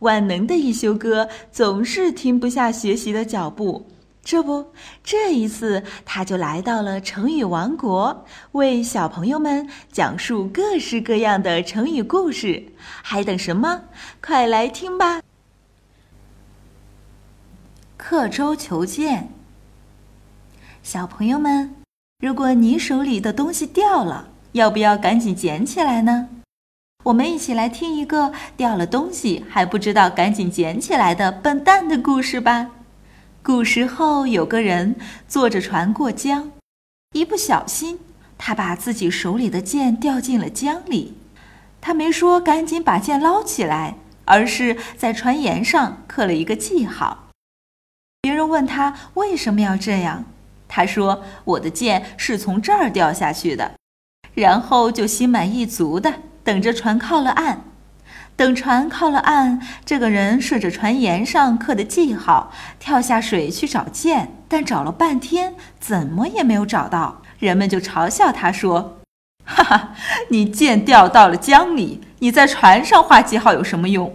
万能的一休哥总是停不下学习的脚步。这不，这一次他就来到了成语王国，为小朋友们讲述各式各样的成语故事。还等什么？快来听吧！刻舟求剑。小朋友们，如果你手里的东西掉了，要不要赶紧捡起来呢？我们一起来听一个掉了东西还不知道赶紧捡起来的笨蛋的故事吧。古时候有个人坐着船过江，一不小心，他把自己手里的剑掉进了江里。他没说赶紧把剑捞起来，而是在船沿上刻了一个记号。别人问他为什么要这样，他说：“我的剑是从这儿掉下去的。”然后就心满意足的等着船靠了岸。等船靠了岸，这个人顺着船沿上刻的记号跳下水去找剑，但找了半天怎么也没有找到。人们就嘲笑他说：“哈哈，你剑掉到了江里，你在船上画记号有什么用？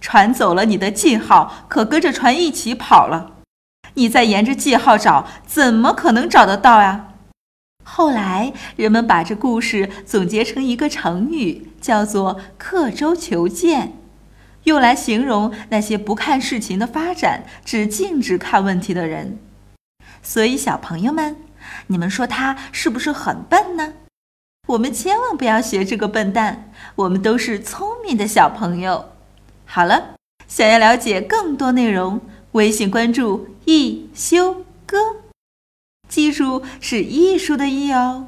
船走了，你的记号可跟着船一起跑了。你再沿着记号找，怎么可能找得到呀？”后来，人们把这故事总结成一个成语，叫做“刻舟求剑”，用来形容那些不看事情的发展，只静止看问题的人。所以，小朋友们，你们说他是不是很笨呢？我们千万不要学这个笨蛋，我们都是聪明的小朋友。好了，想要了解更多内容，微信关注“一休哥”。技术，是艺术的艺哦。